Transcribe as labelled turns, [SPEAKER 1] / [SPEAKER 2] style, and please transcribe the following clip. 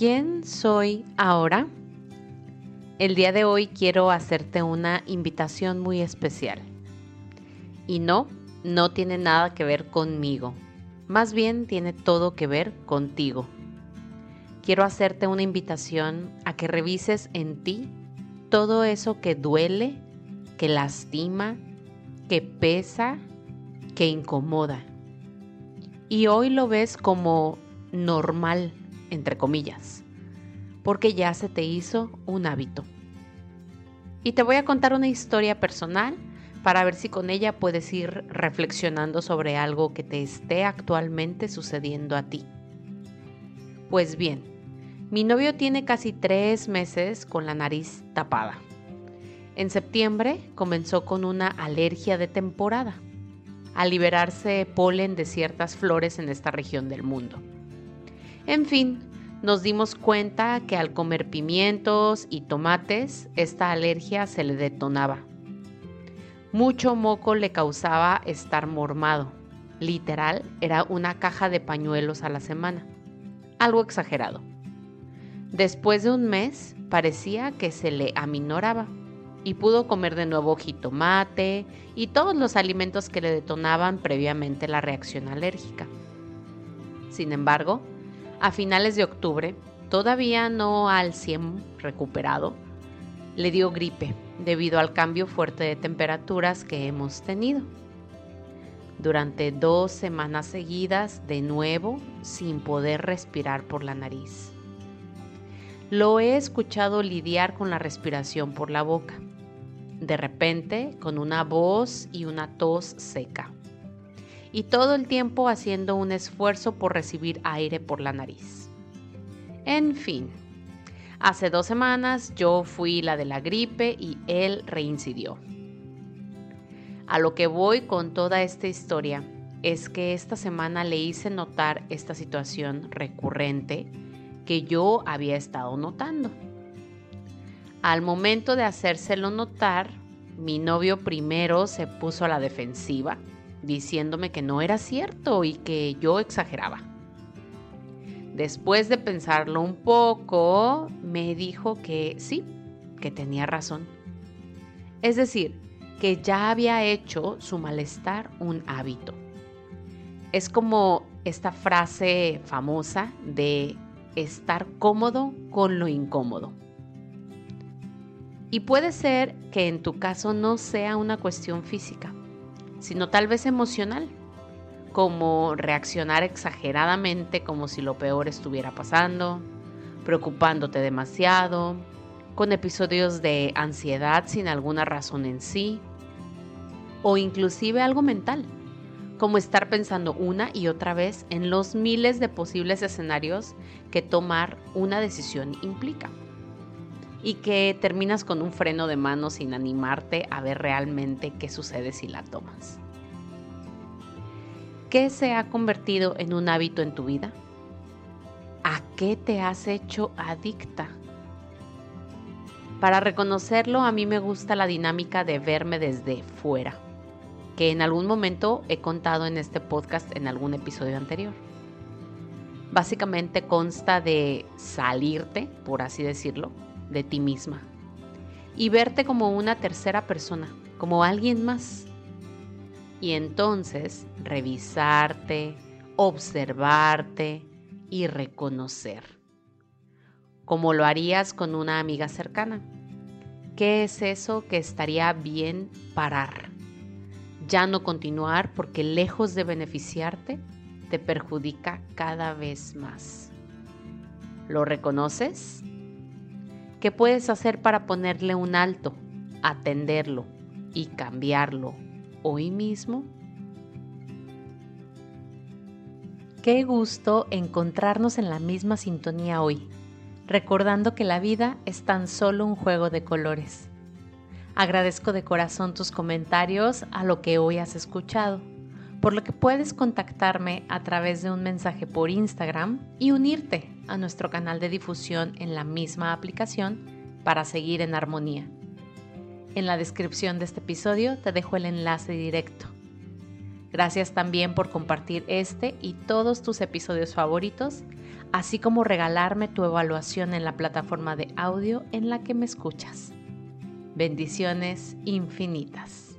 [SPEAKER 1] ¿Quién soy ahora? El día de hoy quiero hacerte una invitación muy especial. Y no, no tiene nada que ver conmigo. Más bien tiene todo que ver contigo. Quiero hacerte una invitación a que revises en ti todo eso que duele, que lastima, que pesa, que incomoda. Y hoy lo ves como normal entre comillas, porque ya se te hizo un hábito. Y te voy a contar una historia personal para ver si con ella puedes ir reflexionando sobre algo que te esté actualmente sucediendo a ti. Pues bien, mi novio tiene casi tres meses con la nariz tapada. En septiembre comenzó con una alergia de temporada, al liberarse polen de ciertas flores en esta región del mundo. En fin, nos dimos cuenta que al comer pimientos y tomates, esta alergia se le detonaba. Mucho moco le causaba estar mormado. Literal, era una caja de pañuelos a la semana. Algo exagerado. Después de un mes, parecía que se le aminoraba y pudo comer de nuevo jitomate y todos los alimentos que le detonaban previamente la reacción alérgica. Sin embargo, a finales de octubre, todavía no al 100 recuperado, le dio gripe debido al cambio fuerte de temperaturas que hemos tenido. Durante dos semanas seguidas, de nuevo, sin poder respirar por la nariz. Lo he escuchado lidiar con la respiración por la boca, de repente con una voz y una tos seca y todo el tiempo haciendo un esfuerzo por recibir aire por la nariz. En fin, hace dos semanas yo fui la de la gripe y él reincidió. A lo que voy con toda esta historia es que esta semana le hice notar esta situación recurrente que yo había estado notando. Al momento de hacérselo notar, mi novio primero se puso a la defensiva diciéndome que no era cierto y que yo exageraba. Después de pensarlo un poco, me dijo que sí, que tenía razón. Es decir, que ya había hecho su malestar un hábito. Es como esta frase famosa de estar cómodo con lo incómodo. Y puede ser que en tu caso no sea una cuestión física sino tal vez emocional, como reaccionar exageradamente como si lo peor estuviera pasando, preocupándote demasiado, con episodios de ansiedad sin alguna razón en sí, o inclusive algo mental, como estar pensando una y otra vez en los miles de posibles escenarios que tomar una decisión implica y que terminas con un freno de mano sin animarte a ver realmente qué sucede si la tomas. ¿Qué se ha convertido en un hábito en tu vida? ¿A qué te has hecho adicta? Para reconocerlo, a mí me gusta la dinámica de verme desde fuera, que en algún momento he contado en este podcast en algún episodio anterior. Básicamente consta de salirte, por así decirlo, de ti misma y verte como una tercera persona, como alguien más. Y entonces revisarte, observarte y reconocer, como lo harías con una amiga cercana. ¿Qué es eso que estaría bien parar? Ya no continuar porque lejos de beneficiarte, te perjudica cada vez más. ¿Lo reconoces? ¿Qué puedes hacer para ponerle un alto, atenderlo y cambiarlo hoy mismo? Qué gusto encontrarnos en la misma sintonía hoy, recordando que la vida es tan solo un juego de colores. Agradezco de corazón tus comentarios a lo que hoy has escuchado, por lo que puedes contactarme a través de un mensaje por Instagram y unirte a nuestro canal de difusión en la misma aplicación para seguir en armonía. En la descripción de este episodio te dejo el enlace directo. Gracias también por compartir este y todos tus episodios favoritos así como regalarme tu evaluación en la plataforma de audio en la que me escuchas. Bendiciones infinitas.